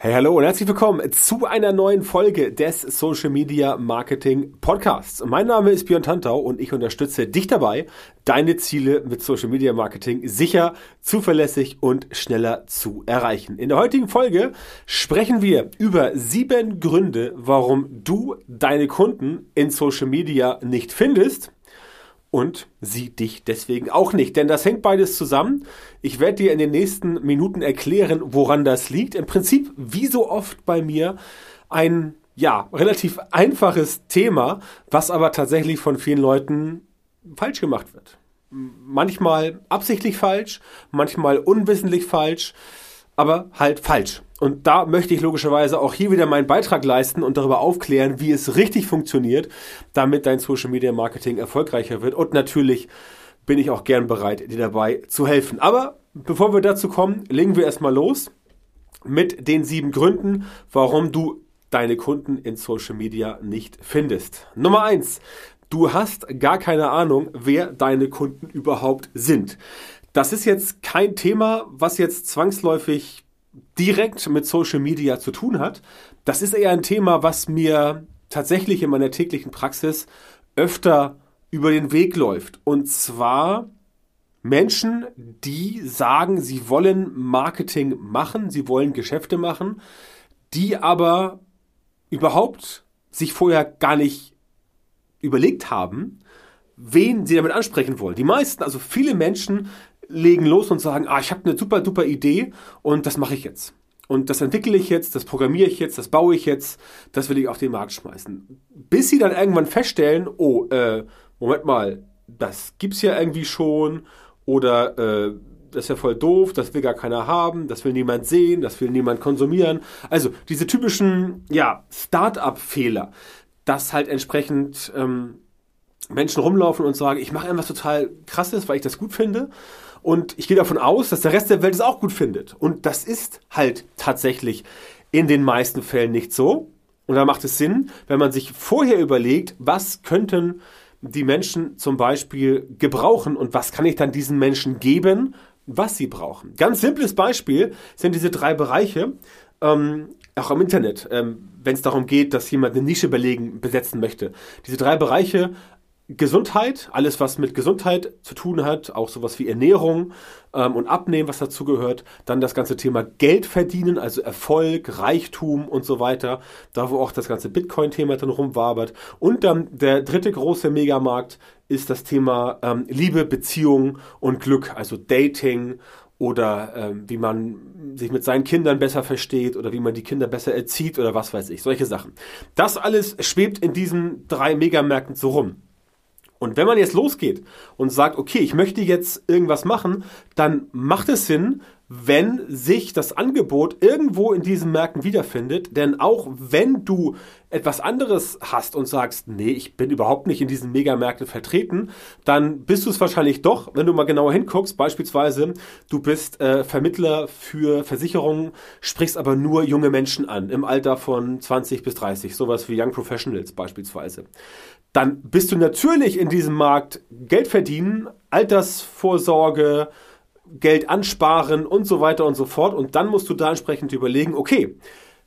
Hey, hallo und herzlich willkommen zu einer neuen Folge des Social Media Marketing Podcasts. Mein Name ist Björn Tantau und ich unterstütze dich dabei, deine Ziele mit Social Media Marketing sicher, zuverlässig und schneller zu erreichen. In der heutigen Folge sprechen wir über sieben Gründe, warum du deine Kunden in Social Media nicht findest und sie dich deswegen auch nicht. Denn das hängt beides zusammen. Ich werde dir in den nächsten Minuten erklären, woran das liegt. Im Prinzip, wie so oft bei mir, ein ja, relativ einfaches Thema, was aber tatsächlich von vielen Leuten falsch gemacht wird. Manchmal absichtlich falsch, manchmal unwissentlich falsch, aber halt falsch. Und da möchte ich logischerweise auch hier wieder meinen Beitrag leisten und darüber aufklären, wie es richtig funktioniert, damit dein Social Media Marketing erfolgreicher wird. Und natürlich bin ich auch gern bereit, dir dabei zu helfen. Aber bevor wir dazu kommen, legen wir erstmal los mit den sieben Gründen, warum du deine Kunden in Social Media nicht findest. Nummer eins. Du hast gar keine Ahnung, wer deine Kunden überhaupt sind. Das ist jetzt kein Thema, was jetzt zwangsläufig direkt mit Social Media zu tun hat. Das ist eher ein Thema, was mir tatsächlich in meiner täglichen Praxis öfter über den Weg läuft. Und zwar Menschen, die sagen, sie wollen Marketing machen, sie wollen Geschäfte machen, die aber überhaupt sich vorher gar nicht überlegt haben, wen sie damit ansprechen wollen. Die meisten, also viele Menschen legen los und sagen, ah, ich habe eine super, duper Idee und das mache ich jetzt. Und das entwickle ich jetzt, das programmiere ich jetzt, das baue ich jetzt, das will ich auf den Markt schmeißen. Bis sie dann irgendwann feststellen, oh, äh, Moment mal, das gibt's ja irgendwie schon oder äh, das ist ja voll doof, das will gar keiner haben, das will niemand sehen, das will niemand konsumieren. Also diese typischen, ja, Start-up-Fehler, dass halt entsprechend ähm, Menschen rumlaufen und sagen, ich mache irgendwas total krasses, weil ich das gut finde und ich gehe davon aus, dass der Rest der Welt es auch gut findet. Und das ist halt tatsächlich in den meisten Fällen nicht so. Und da macht es Sinn, wenn man sich vorher überlegt, was könnten die Menschen zum Beispiel gebrauchen und was kann ich dann diesen Menschen geben, was sie brauchen. Ganz simples Beispiel sind diese drei Bereiche, ähm, auch im Internet, ähm, wenn es darum geht, dass jemand eine Nische belegen, besetzen möchte. Diese drei Bereiche Gesundheit, alles was mit Gesundheit zu tun hat, auch sowas wie Ernährung ähm, und Abnehmen, was dazu gehört. Dann das ganze Thema Geld verdienen, also Erfolg, Reichtum und so weiter. Da wo auch das ganze Bitcoin-Thema dann rumwabert. Und dann der dritte große Megamarkt ist das Thema ähm, Liebe, Beziehung und Glück, also Dating oder ähm, wie man sich mit seinen Kindern besser versteht oder wie man die Kinder besser erzieht oder was weiß ich, solche Sachen. Das alles schwebt in diesen drei Megamärkten so rum. Und wenn man jetzt losgeht und sagt, okay, ich möchte jetzt irgendwas machen, dann macht es Sinn, wenn sich das Angebot irgendwo in diesen Märkten wiederfindet. Denn auch wenn du etwas anderes hast und sagst, nee, ich bin überhaupt nicht in diesen Megamärkten vertreten, dann bist du es wahrscheinlich doch, wenn du mal genauer hinguckst. Beispielsweise, du bist äh, Vermittler für Versicherungen, sprichst aber nur junge Menschen an, im Alter von 20 bis 30, sowas wie Young Professionals beispielsweise dann bist du natürlich in diesem Markt Geld verdienen, Altersvorsorge, Geld ansparen und so weiter und so fort. Und dann musst du da entsprechend überlegen, okay,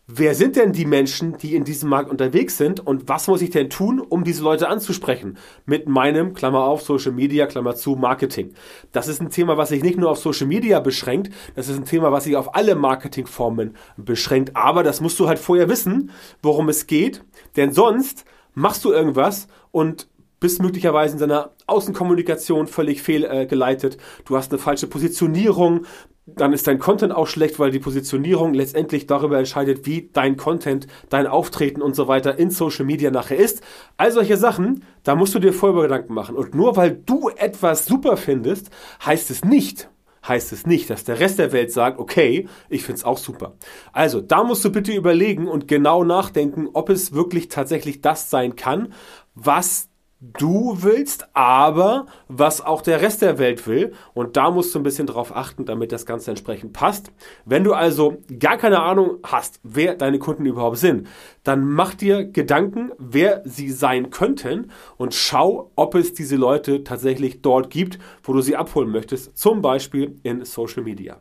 wer sind denn die Menschen, die in diesem Markt unterwegs sind und was muss ich denn tun, um diese Leute anzusprechen? Mit meinem, Klammer auf, Social Media, Klammer zu, Marketing. Das ist ein Thema, was sich nicht nur auf Social Media beschränkt, das ist ein Thema, was sich auf alle Marketingformen beschränkt. Aber das musst du halt vorher wissen, worum es geht, denn sonst machst du irgendwas und bist möglicherweise in deiner Außenkommunikation völlig fehlgeleitet. Du hast eine falsche Positionierung. Dann ist dein Content auch schlecht, weil die Positionierung letztendlich darüber entscheidet, wie dein Content, dein Auftreten und so weiter in Social Media nachher ist. All solche Sachen, da musst du dir vorher Gedanken machen. Und nur weil du etwas super findest, heißt es nicht, heißt es nicht, dass der Rest der Welt sagt, okay, ich finde es auch super. Also, da musst du bitte überlegen und genau nachdenken, ob es wirklich tatsächlich das sein kann, was du willst, aber was auch der Rest der Welt will. Und da musst du ein bisschen drauf achten, damit das Ganze entsprechend passt. Wenn du also gar keine Ahnung hast, wer deine Kunden überhaupt sind, dann mach dir Gedanken, wer sie sein könnten und schau, ob es diese Leute tatsächlich dort gibt, wo du sie abholen möchtest. Zum Beispiel in Social Media.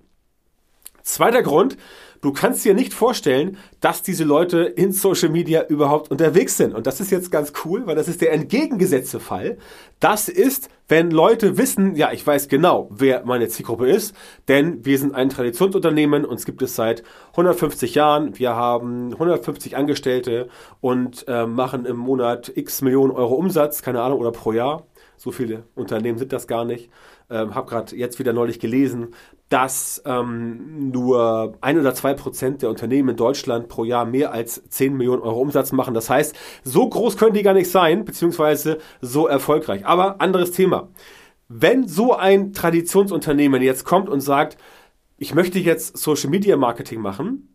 Zweiter Grund, du kannst dir nicht vorstellen, dass diese Leute in Social Media überhaupt unterwegs sind. Und das ist jetzt ganz cool, weil das ist der entgegengesetzte Fall. Das ist, wenn Leute wissen, ja, ich weiß genau, wer meine Zielgruppe ist, denn wir sind ein Traditionsunternehmen, uns gibt es seit 150 Jahren, wir haben 150 Angestellte und äh, machen im Monat x Millionen Euro Umsatz, keine Ahnung, oder pro Jahr. So viele Unternehmen sind das gar nicht. Ähm, habe gerade jetzt wieder neulich gelesen, dass ähm, nur ein oder zwei Prozent der Unternehmen in Deutschland pro Jahr mehr als 10 Millionen Euro Umsatz machen. Das heißt, so groß können die gar nicht sein, beziehungsweise so erfolgreich. Aber anderes Thema. Wenn so ein Traditionsunternehmen jetzt kommt und sagt, ich möchte jetzt Social Media Marketing machen,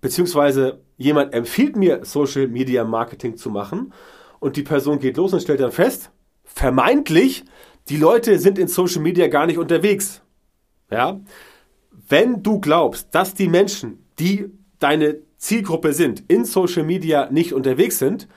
beziehungsweise jemand empfiehlt mir Social Media Marketing zu machen und die Person geht los und stellt dann fest, vermeintlich, die Leute sind in Social Media gar nicht unterwegs. Ja? Wenn du glaubst, dass die Menschen, die deine Zielgruppe sind, in Social Media nicht unterwegs sind,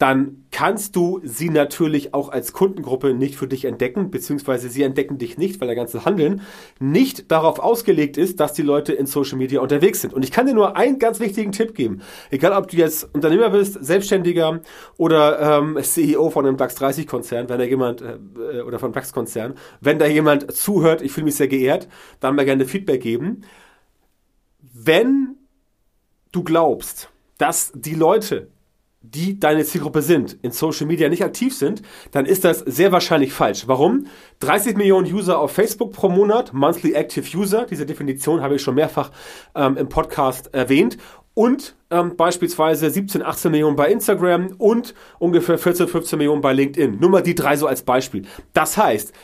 dann kannst du sie natürlich auch als Kundengruppe nicht für dich entdecken, beziehungsweise sie entdecken dich nicht, weil der ganze Handeln nicht darauf ausgelegt ist, dass die Leute in Social Media unterwegs sind. Und ich kann dir nur einen ganz wichtigen Tipp geben. Egal, ob du jetzt Unternehmer bist, Selbstständiger oder ähm, CEO von einem DAX 30 Konzern, wenn da jemand, äh, oder von DAX Konzern, wenn da jemand zuhört, ich fühle mich sehr geehrt, dann mal gerne Feedback geben. Wenn du glaubst, dass die Leute die deine Zielgruppe sind, in Social Media nicht aktiv sind, dann ist das sehr wahrscheinlich falsch. Warum? 30 Millionen User auf Facebook pro Monat, Monthly Active User, diese Definition habe ich schon mehrfach ähm, im Podcast erwähnt. Und ähm, beispielsweise 17, 18 Millionen bei Instagram und ungefähr 14, 15 Millionen bei LinkedIn. Nur mal die drei so als Beispiel. Das heißt,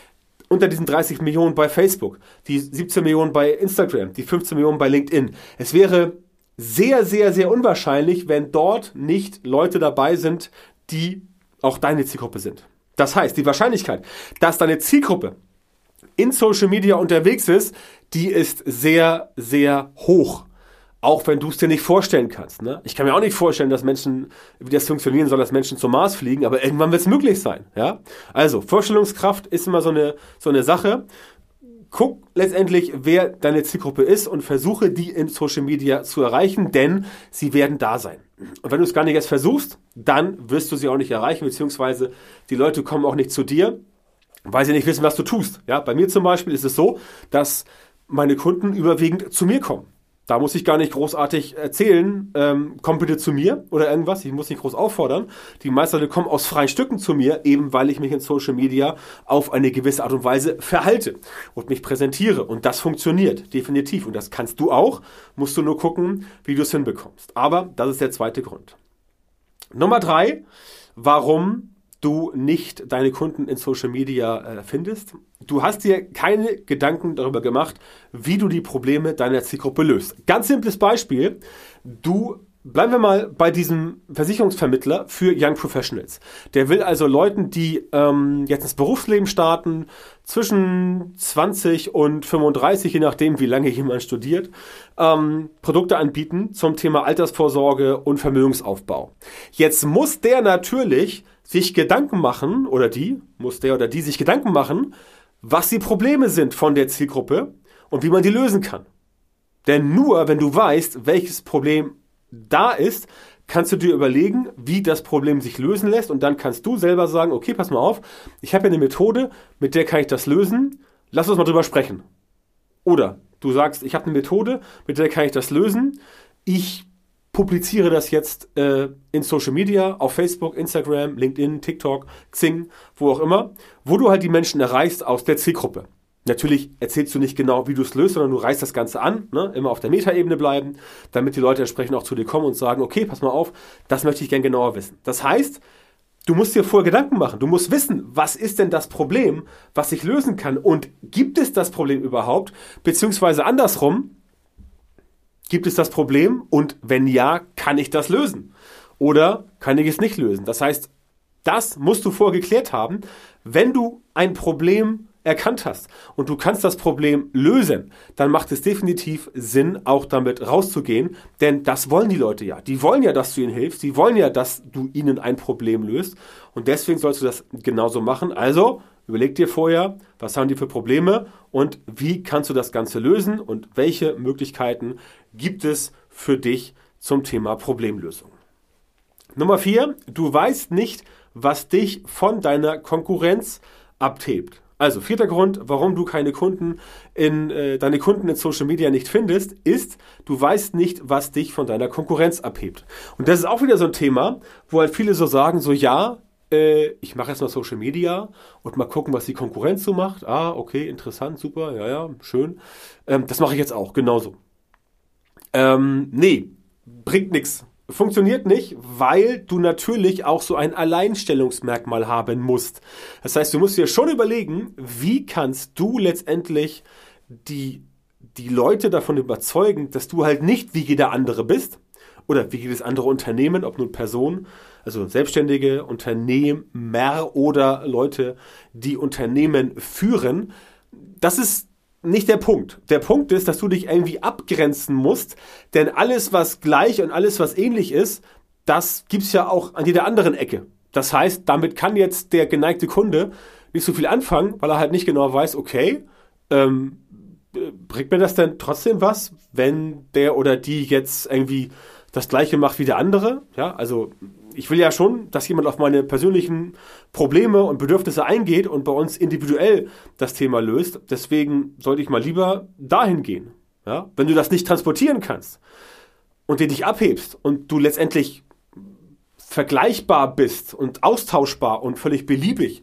unter diesen 30 Millionen bei Facebook, die 17 Millionen bei Instagram, die 15 Millionen bei LinkedIn. Es wäre sehr, sehr, sehr unwahrscheinlich, wenn dort nicht Leute dabei sind, die auch deine Zielgruppe sind. Das heißt, die Wahrscheinlichkeit, dass deine Zielgruppe in Social Media unterwegs ist, die ist sehr, sehr hoch. Auch wenn du es dir nicht vorstellen kannst. Ne? Ich kann mir auch nicht vorstellen, dass Menschen, wie das funktionieren soll, dass Menschen zum Mars fliegen, aber irgendwann wird es möglich sein. Ja? Also, Vorstellungskraft ist immer so eine, so eine Sache guck letztendlich, wer deine Zielgruppe ist und versuche die in Social Media zu erreichen, denn sie werden da sein. Und wenn du es gar nicht erst versuchst, dann wirst du sie auch nicht erreichen, beziehungsweise die Leute kommen auch nicht zu dir, weil sie nicht wissen, was du tust. Ja, bei mir zum Beispiel ist es so, dass meine Kunden überwiegend zu mir kommen. Da muss ich gar nicht großartig erzählen, ähm, komm bitte zu mir oder irgendwas. Ich muss nicht groß auffordern. Die meisten Leute kommen aus freien Stücken zu mir, eben weil ich mich in Social Media auf eine gewisse Art und Weise verhalte und mich präsentiere. Und das funktioniert, definitiv. Und das kannst du auch. Musst du nur gucken, wie du es hinbekommst. Aber das ist der zweite Grund. Nummer drei, warum du nicht deine Kunden in Social Media äh, findest. Du hast dir keine Gedanken darüber gemacht, wie du die Probleme deiner Zielgruppe löst. Ganz simples Beispiel. Du Bleiben wir mal bei diesem Versicherungsvermittler für Young Professionals. Der will also Leuten, die ähm, jetzt ins Berufsleben starten, zwischen 20 und 35, je nachdem, wie lange jemand studiert, ähm, Produkte anbieten zum Thema Altersvorsorge und Vermögensaufbau. Jetzt muss der natürlich sich Gedanken machen, oder die, muss der oder die sich Gedanken machen, was die Probleme sind von der Zielgruppe und wie man die lösen kann. Denn nur wenn du weißt, welches Problem da ist, kannst du dir überlegen, wie das Problem sich lösen lässt und dann kannst du selber sagen, okay, pass mal auf, ich habe ja eine Methode, mit der kann ich das lösen, lass uns mal drüber sprechen. Oder du sagst, ich habe eine Methode, mit der kann ich das lösen, ich publiziere das jetzt äh, in Social Media, auf Facebook, Instagram, LinkedIn, TikTok, Xing, wo auch immer, wo du halt die Menschen erreichst aus der Zielgruppe. Natürlich erzählst du nicht genau, wie du es löst, sondern du reißt das Ganze an, ne? immer auf der Metaebene bleiben, damit die Leute entsprechend auch zu dir kommen und sagen, okay, pass mal auf, das möchte ich gern genauer wissen. Das heißt, du musst dir vorher Gedanken machen. Du musst wissen, was ist denn das Problem, was ich lösen kann und gibt es das Problem überhaupt? Beziehungsweise andersrum, gibt es das Problem und wenn ja, kann ich das lösen? Oder kann ich es nicht lösen? Das heißt, das musst du vorher geklärt haben. Wenn du ein Problem erkannt hast und du kannst das Problem lösen, dann macht es definitiv Sinn, auch damit rauszugehen, denn das wollen die Leute ja. Die wollen ja, dass du ihnen hilfst, die wollen ja, dass du ihnen ein Problem löst und deswegen sollst du das genauso machen. Also Überleg dir vorher, was haben die für Probleme und wie kannst du das Ganze lösen und welche Möglichkeiten gibt es für dich zum Thema Problemlösung. Nummer vier, du weißt nicht, was dich von deiner Konkurrenz abhebt. Also vierter Grund, warum du keine Kunden in äh, deine Kunden in Social Media nicht findest, ist, du weißt nicht, was dich von deiner Konkurrenz abhebt. Und das ist auch wieder so ein Thema, wo halt viele so sagen, so ja, äh, ich mache jetzt mal Social Media und mal gucken, was die Konkurrenz so macht. Ah, okay, interessant, super, ja, ja, schön. Ähm, das mache ich jetzt auch, genauso. Ähm, nee, bringt nichts funktioniert nicht, weil du natürlich auch so ein Alleinstellungsmerkmal haben musst. Das heißt, du musst dir schon überlegen, wie kannst du letztendlich die, die Leute davon überzeugen, dass du halt nicht wie jeder andere bist oder wie jedes andere Unternehmen, ob nun Person, also Selbstständige, Unternehmer oder Leute, die Unternehmen führen. Das ist nicht der Punkt. Der Punkt ist, dass du dich irgendwie abgrenzen musst, denn alles, was gleich und alles, was ähnlich ist, das gibt's ja auch an jeder anderen Ecke. Das heißt, damit kann jetzt der geneigte Kunde nicht so viel anfangen, weil er halt nicht genau weiß, okay, ähm, bringt mir das denn trotzdem was, wenn der oder die jetzt irgendwie das gleiche macht wie der andere? Ja, also ich will ja schon, dass jemand auf meine persönlichen Probleme und Bedürfnisse eingeht und bei uns individuell das Thema löst. Deswegen sollte ich mal lieber dahin gehen. Ja? Wenn du das nicht transportieren kannst und dir dich abhebst und du letztendlich vergleichbar bist und austauschbar und völlig beliebig,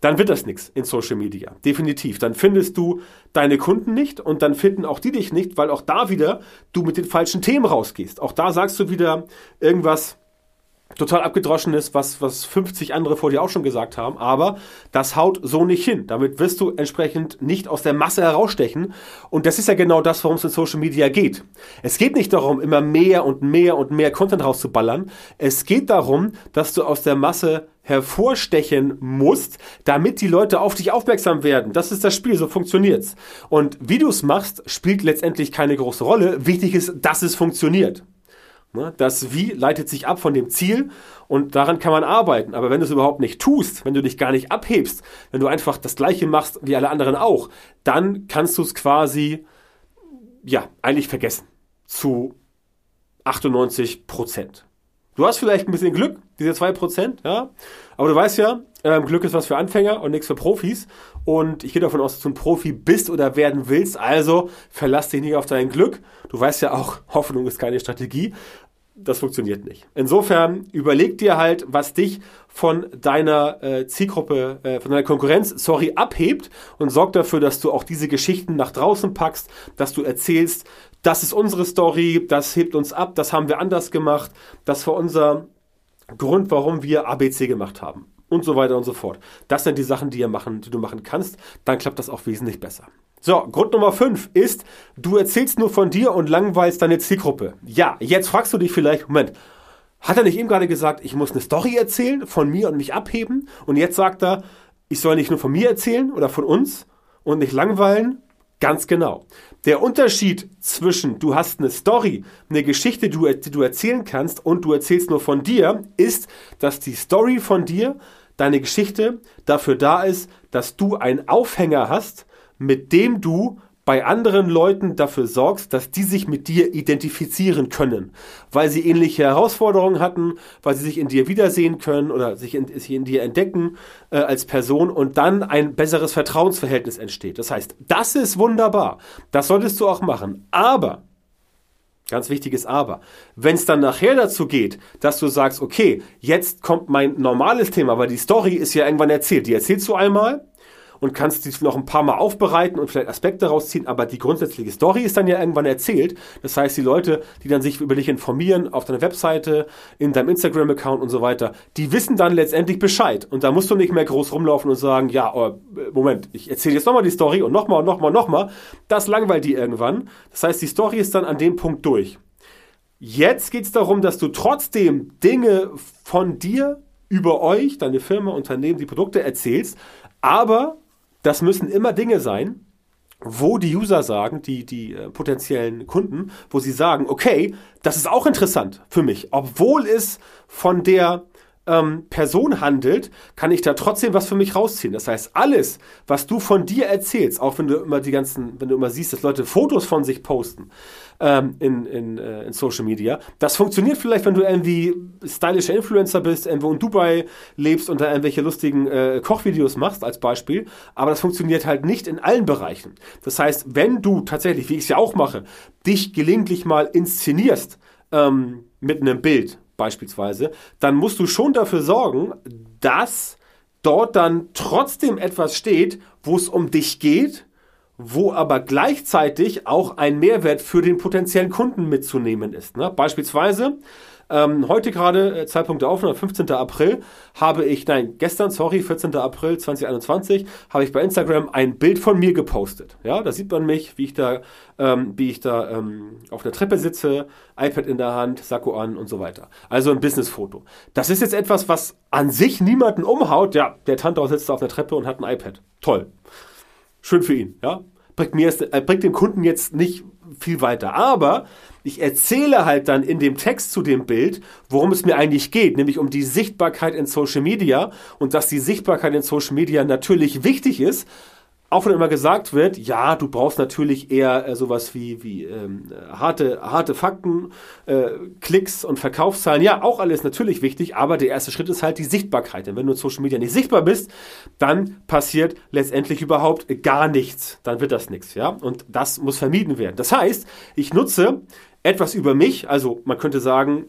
dann wird das nichts in Social Media. Definitiv. Dann findest du deine Kunden nicht und dann finden auch die dich nicht, weil auch da wieder du mit den falschen Themen rausgehst. Auch da sagst du wieder irgendwas, total abgedroschen ist, was, was 50 andere vor dir auch schon gesagt haben, aber das haut so nicht hin. Damit wirst du entsprechend nicht aus der Masse herausstechen. Und das ist ja genau das, worum es in Social Media geht. Es geht nicht darum, immer mehr und mehr und mehr Content rauszuballern. Es geht darum, dass du aus der Masse hervorstechen musst, damit die Leute auf dich aufmerksam werden. Das ist das Spiel, so funktioniert's. Und wie du es machst, spielt letztendlich keine große Rolle. Wichtig ist, dass es funktioniert. Ne? Das Wie leitet sich ab von dem Ziel und daran kann man arbeiten. Aber wenn du es überhaupt nicht tust, wenn du dich gar nicht abhebst, wenn du einfach das Gleiche machst wie alle anderen auch, dann kannst du es quasi, ja, eigentlich vergessen. Zu 98 Prozent. Du hast vielleicht ein bisschen Glück, diese 2%, ja. Aber du weißt ja, ähm, Glück ist was für Anfänger und nichts für Profis. Und ich gehe davon aus, dass du ein Profi bist oder werden willst. Also verlass dich nicht auf dein Glück. Du weißt ja auch, Hoffnung ist keine Strategie das funktioniert nicht. Insofern überleg dir halt, was dich von deiner äh, Zielgruppe, äh, von deiner Konkurrenz, sorry, abhebt und sorg dafür, dass du auch diese Geschichten nach draußen packst, dass du erzählst, das ist unsere Story, das hebt uns ab, das haben wir anders gemacht, das war unser Grund, warum wir ABC gemacht haben und so weiter und so fort. Das sind die Sachen, die, ihr machen, die du machen kannst, dann klappt das auch wesentlich besser. So, Grund Nummer 5 ist, du erzählst nur von dir und langweilst deine Zielgruppe. Ja, jetzt fragst du dich vielleicht, Moment, hat er nicht eben gerade gesagt, ich muss eine Story erzählen von mir und mich abheben? Und jetzt sagt er, ich soll nicht nur von mir erzählen oder von uns und nicht langweilen? Ganz genau. Der Unterschied zwischen du hast eine Story, eine Geschichte, die du erzählen kannst und du erzählst nur von dir, ist, dass die Story von dir, deine Geschichte dafür da ist, dass du einen Aufhänger hast, mit dem du bei anderen Leuten dafür sorgst, dass die sich mit dir identifizieren können, weil sie ähnliche Herausforderungen hatten, weil sie sich in dir wiedersehen können oder sich in, sich in dir entdecken äh, als Person und dann ein besseres Vertrauensverhältnis entsteht. Das heißt, das ist wunderbar. Das solltest du auch machen. Aber Ganz wichtiges Aber. Wenn es dann nachher dazu geht, dass du sagst, okay, jetzt kommt mein normales Thema, weil die Story ist ja irgendwann erzählt. Die erzählst du einmal, und kannst die noch ein paar Mal aufbereiten und vielleicht Aspekte rausziehen, aber die grundsätzliche Story ist dann ja irgendwann erzählt. Das heißt, die Leute, die dann sich über dich informieren auf deiner Webseite, in deinem Instagram-Account und so weiter, die wissen dann letztendlich Bescheid. Und da musst du nicht mehr groß rumlaufen und sagen, ja, oh, Moment, ich erzähle jetzt nochmal die Story und nochmal und nochmal und nochmal. Das langweilt die irgendwann. Das heißt, die Story ist dann an dem Punkt durch. Jetzt geht es darum, dass du trotzdem Dinge von dir über euch, deine Firma, Unternehmen, die Produkte erzählst, aber das müssen immer Dinge sein, wo die User sagen, die, die äh, potenziellen Kunden, wo sie sagen, okay, das ist auch interessant für mich, obwohl es von der ähm, Person handelt, kann ich da trotzdem was für mich rausziehen. Das heißt, alles, was du von dir erzählst, auch wenn du immer die ganzen, wenn du immer siehst, dass Leute Fotos von sich posten ähm, in, in, äh, in Social Media, das funktioniert vielleicht, wenn du irgendwie stylischer Influencer bist, irgendwo in Dubai lebst und da irgendwelche lustigen äh, Kochvideos machst als Beispiel, aber das funktioniert halt nicht in allen Bereichen. Das heißt, wenn du tatsächlich, wie ich es ja auch mache, dich gelegentlich mal inszenierst ähm, mit einem Bild, beispielsweise, dann musst du schon dafür sorgen, dass dort dann trotzdem etwas steht, wo es um dich geht, wo aber gleichzeitig auch ein Mehrwert für den potenziellen Kunden mitzunehmen ist. Ne? Beispielsweise ähm, heute gerade, äh, Zeitpunkt der Aufnahme, 15. April, habe ich, nein, gestern, sorry, 14. April 2021, habe ich bei Instagram ein Bild von mir gepostet. Ja, da sieht man mich, wie ich da, ähm, wie ich da ähm, auf der Treppe sitze, iPad in der Hand, Sakko an und so weiter. Also ein Businessfoto. Das ist jetzt etwas, was an sich niemanden umhaut. Ja, der Tantau sitzt auf der Treppe und hat ein iPad. Toll. Schön für ihn, ja. Bringt, mir, äh, bringt den Kunden jetzt nicht viel weiter. Aber ich erzähle halt dann in dem Text zu dem Bild, worum es mir eigentlich geht, nämlich um die Sichtbarkeit in Social Media und dass die Sichtbarkeit in Social Media natürlich wichtig ist, auch wenn immer gesagt wird, ja, du brauchst natürlich eher äh, sowas wie, wie ähm, harte, harte Fakten, äh, Klicks und Verkaufszahlen. Ja, auch alles natürlich wichtig, aber der erste Schritt ist halt die Sichtbarkeit. Denn wenn du in Social Media nicht sichtbar bist, dann passiert letztendlich überhaupt gar nichts. Dann wird das nichts, ja. Und das muss vermieden werden. Das heißt, ich nutze etwas über mich, also man könnte sagen,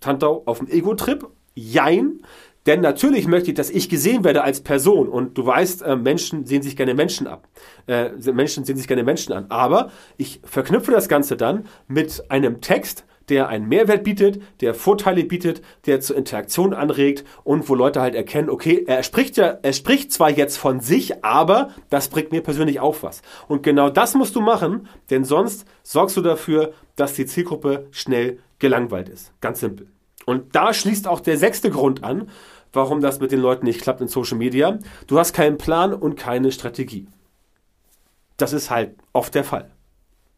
Tantau auf dem Ego-Trip, jein, denn natürlich möchte ich, dass ich gesehen werde als Person. Und du weißt, äh, Menschen sehen sich gerne Menschen ab. Äh, Menschen sehen sich gerne Menschen an. Aber ich verknüpfe das Ganze dann mit einem Text, der einen Mehrwert bietet, der Vorteile bietet, der zur Interaktion anregt und wo Leute halt erkennen, okay, er spricht ja, er spricht zwar jetzt von sich, aber das bringt mir persönlich auch was. Und genau das musst du machen, denn sonst sorgst du dafür, dass die Zielgruppe schnell gelangweilt ist. Ganz simpel. Und da schließt auch der sechste Grund an, warum das mit den Leuten nicht klappt in Social Media. Du hast keinen Plan und keine Strategie. Das ist halt oft der Fall.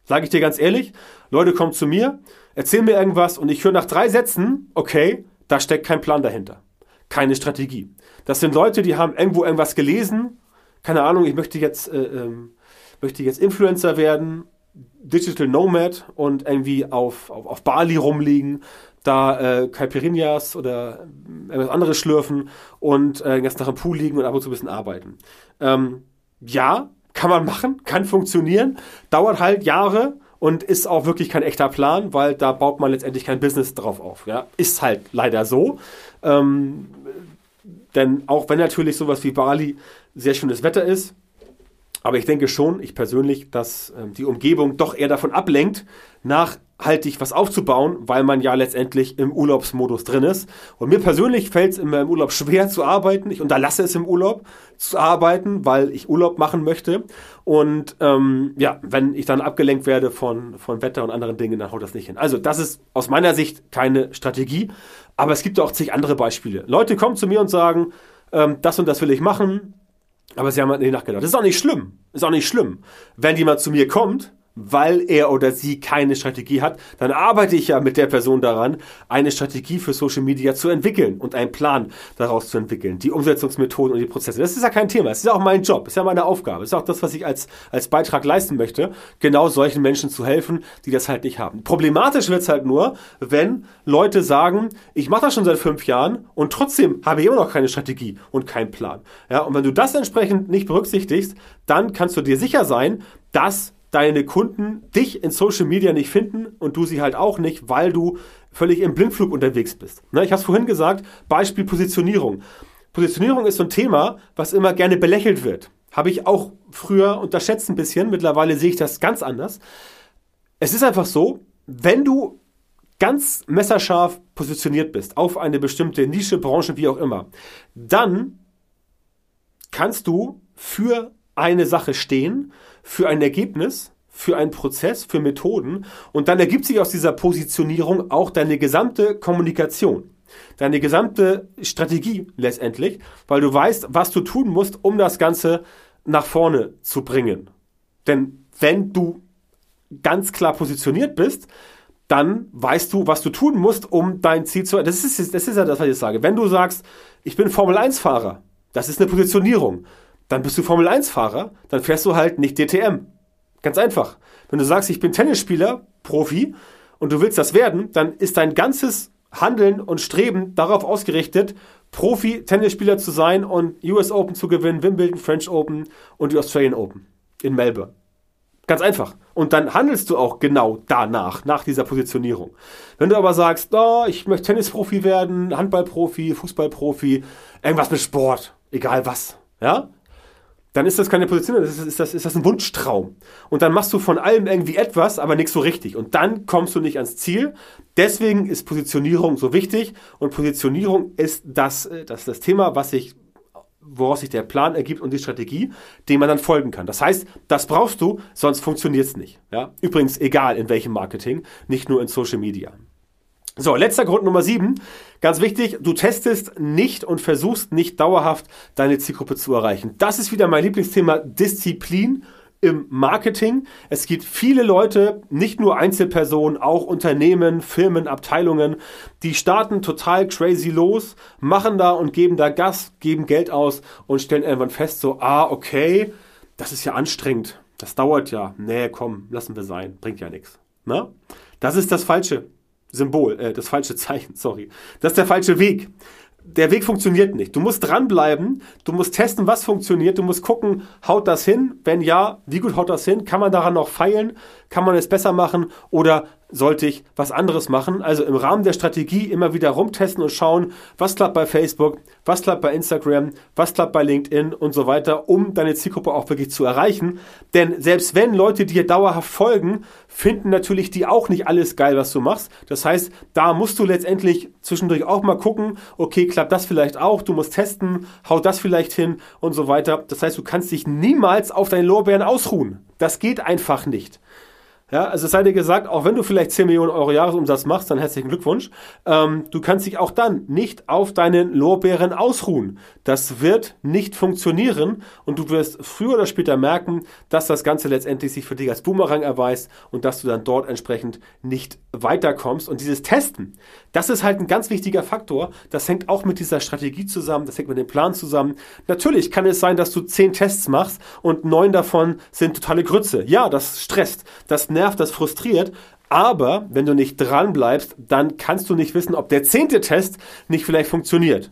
Sage ich dir ganz ehrlich, Leute kommen zu mir, erzählen mir irgendwas und ich höre nach drei Sätzen, okay, da steckt kein Plan dahinter. Keine Strategie. Das sind Leute, die haben irgendwo irgendwas gelesen, keine Ahnung, ich möchte jetzt, äh, ähm, möchte jetzt Influencer werden, Digital Nomad und irgendwie auf, auf, auf Bali rumliegen da äh, Caipirinhas oder etwas anderes schlürfen und äh, den ganzen Tag im Pool liegen und ab und zu ein bisschen arbeiten. Ähm, ja, kann man machen, kann funktionieren, dauert halt Jahre und ist auch wirklich kein echter Plan, weil da baut man letztendlich kein Business drauf auf. Ja? Ist halt leider so. Ähm, denn auch wenn natürlich sowas wie Bali sehr schönes Wetter ist, aber ich denke schon, ich persönlich, dass ähm, die Umgebung doch eher davon ablenkt, nachhaltig was aufzubauen, weil man ja letztendlich im Urlaubsmodus drin ist. Und mir persönlich fällt es immer im Urlaub schwer zu arbeiten. Ich unterlasse es im Urlaub zu arbeiten, weil ich Urlaub machen möchte. Und ähm, ja, wenn ich dann abgelenkt werde von, von Wetter und anderen Dingen, dann haut das nicht hin. Also das ist aus meiner Sicht keine Strategie. Aber es gibt auch zig andere Beispiele. Leute kommen zu mir und sagen, ähm, das und das will ich machen aber sie haben halt nicht nachgedacht. Das ist auch nicht schlimm. Ist auch nicht schlimm. Wenn jemand zu mir kommt weil er oder sie keine Strategie hat, dann arbeite ich ja mit der Person daran, eine Strategie für Social Media zu entwickeln und einen Plan daraus zu entwickeln, die Umsetzungsmethoden und die Prozesse. Das ist ja kein Thema, das ist ja auch mein Job, das ist ja meine Aufgabe, das ist auch das, was ich als, als Beitrag leisten möchte, genau solchen Menschen zu helfen, die das halt nicht haben. Problematisch wird es halt nur, wenn Leute sagen, ich mache das schon seit fünf Jahren und trotzdem habe ich immer noch keine Strategie und keinen Plan. Ja, und wenn du das entsprechend nicht berücksichtigst, dann kannst du dir sicher sein, dass deine Kunden dich in Social Media nicht finden und du sie halt auch nicht, weil du völlig im Blindflug unterwegs bist. Ne, ich habe es vorhin gesagt, Beispiel Positionierung. Positionierung ist so ein Thema, was immer gerne belächelt wird. Habe ich auch früher unterschätzt ein bisschen, mittlerweile sehe ich das ganz anders. Es ist einfach so, wenn du ganz messerscharf positioniert bist auf eine bestimmte Nische, Branche, wie auch immer, dann kannst du für eine Sache stehen für ein Ergebnis, für einen Prozess, für Methoden und dann ergibt sich aus dieser Positionierung auch deine gesamte Kommunikation, deine gesamte Strategie letztendlich, weil du weißt, was du tun musst, um das Ganze nach vorne zu bringen. Denn wenn du ganz klar positioniert bist, dann weißt du, was du tun musst, um dein Ziel zu. Das ist, das ist ja das, was ich sage. Wenn du sagst, ich bin Formel-1-Fahrer, das ist eine Positionierung, dann bist du Formel-1-Fahrer, dann fährst du halt nicht DTM. Ganz einfach. Wenn du sagst, ich bin Tennisspieler, Profi, und du willst das werden, dann ist dein ganzes Handeln und Streben darauf ausgerichtet, Profi-Tennisspieler zu sein und US Open zu gewinnen, Wimbledon, French Open und die Australian Open in Melbourne. Ganz einfach. Und dann handelst du auch genau danach, nach dieser Positionierung. Wenn du aber sagst, oh, ich möchte Tennisprofi werden, Handballprofi, Fußballprofi, irgendwas mit Sport, egal was, ja, dann ist das keine Position, das ist, ist, das, ist das ein Wunschtraum. Und dann machst du von allem irgendwie etwas, aber nichts so richtig. Und dann kommst du nicht ans Ziel. Deswegen ist Positionierung so wichtig. Und Positionierung ist das, äh, das, das Thema, was sich woraus sich der Plan ergibt und die Strategie, dem man dann folgen kann. Das heißt, das brauchst du, sonst funktioniert es nicht. Ja? Übrigens, egal in welchem Marketing, nicht nur in Social Media. So, letzter Grund Nummer sieben. Ganz wichtig, du testest nicht und versuchst nicht dauerhaft deine Zielgruppe zu erreichen. Das ist wieder mein Lieblingsthema Disziplin im Marketing. Es gibt viele Leute, nicht nur Einzelpersonen, auch Unternehmen, Firmen, Abteilungen, die starten total crazy los, machen da und geben da Gas, geben Geld aus und stellen irgendwann fest, so, ah, okay, das ist ja anstrengend. Das dauert ja. Nee, komm, lassen wir sein. Bringt ja nichts. Na? Das ist das Falsche. Symbol, äh, das falsche Zeichen, sorry. Das ist der falsche Weg. Der Weg funktioniert nicht. Du musst dranbleiben, du musst testen, was funktioniert, du musst gucken, haut das hin? Wenn ja, wie gut haut das hin? Kann man daran noch feilen? Kann man es besser machen? Oder sollte ich was anderes machen. Also im Rahmen der Strategie immer wieder rumtesten und schauen, was klappt bei Facebook, was klappt bei Instagram, was klappt bei LinkedIn und so weiter, um deine Zielgruppe auch wirklich zu erreichen. Denn selbst wenn Leute dir dauerhaft folgen, finden natürlich die auch nicht alles geil, was du machst. Das heißt, da musst du letztendlich zwischendurch auch mal gucken, okay, klappt das vielleicht auch, du musst testen, haut das vielleicht hin und so weiter. Das heißt, du kannst dich niemals auf deine Lorbeeren ausruhen. Das geht einfach nicht. Ja, also es sei dir gesagt, auch wenn du vielleicht 10 Millionen Euro Jahresumsatz machst, dann herzlichen Glückwunsch. Ähm, du kannst dich auch dann nicht auf deinen Lorbeeren ausruhen. Das wird nicht funktionieren und du wirst früher oder später merken, dass das Ganze letztendlich sich für dich als Boomerang erweist und dass du dann dort entsprechend nicht weiterkommst. Und dieses Testen, das ist halt ein ganz wichtiger Faktor. Das hängt auch mit dieser Strategie zusammen, das hängt mit dem Plan zusammen. Natürlich kann es sein, dass du 10 Tests machst und neun davon sind totale Grütze. Ja, das stresst. Das nervt, das frustriert. Aber wenn du nicht dran bleibst, dann kannst du nicht wissen, ob der zehnte Test nicht vielleicht funktioniert.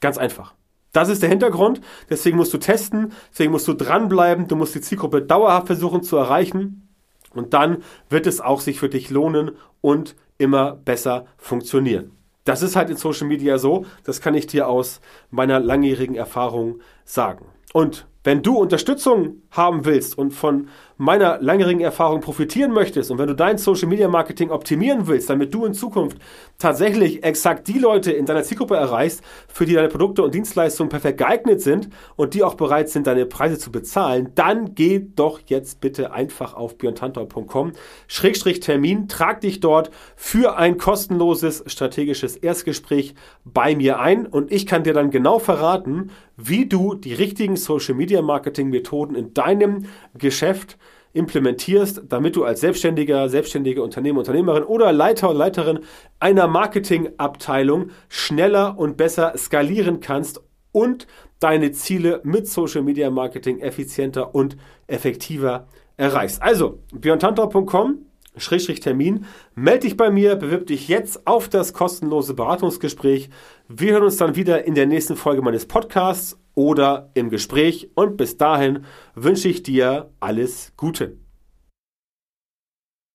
Ganz einfach. Das ist der Hintergrund. Deswegen musst du testen, deswegen musst du dranbleiben, du musst die Zielgruppe dauerhaft versuchen zu erreichen. Und dann wird es auch sich für dich lohnen und immer besser funktionieren. Das ist halt in Social Media so. Das kann ich dir aus meiner langjährigen Erfahrung sagen. Und wenn du Unterstützung haben willst und von meiner langjährigen Erfahrung profitieren möchtest und wenn du dein Social Media Marketing optimieren willst, damit du in Zukunft tatsächlich exakt die Leute in deiner Zielgruppe erreichst, für die deine Produkte und Dienstleistungen perfekt geeignet sind und die auch bereit sind, deine Preise zu bezahlen, dann geh doch jetzt bitte einfach auf björntantor.com Schrägstrich Termin, trag dich dort für ein kostenloses strategisches Erstgespräch bei mir ein und ich kann dir dann genau verraten, wie du die richtigen Social Media Marketing Methoden in deinem Geschäft implementierst, damit du als Selbstständiger, selbstständige Unternehmer, Unternehmerin oder Leiter oder Leiterin einer Marketingabteilung schneller und besser skalieren kannst und deine Ziele mit Social Media Marketing effizienter und effektiver erreichst. Also, björntantor.com Schrägstrich Termin. Meld dich bei mir, bewirb dich jetzt auf das kostenlose Beratungsgespräch. Wir hören uns dann wieder in der nächsten Folge meines Podcasts oder im Gespräch und bis dahin wünsche ich dir alles Gute.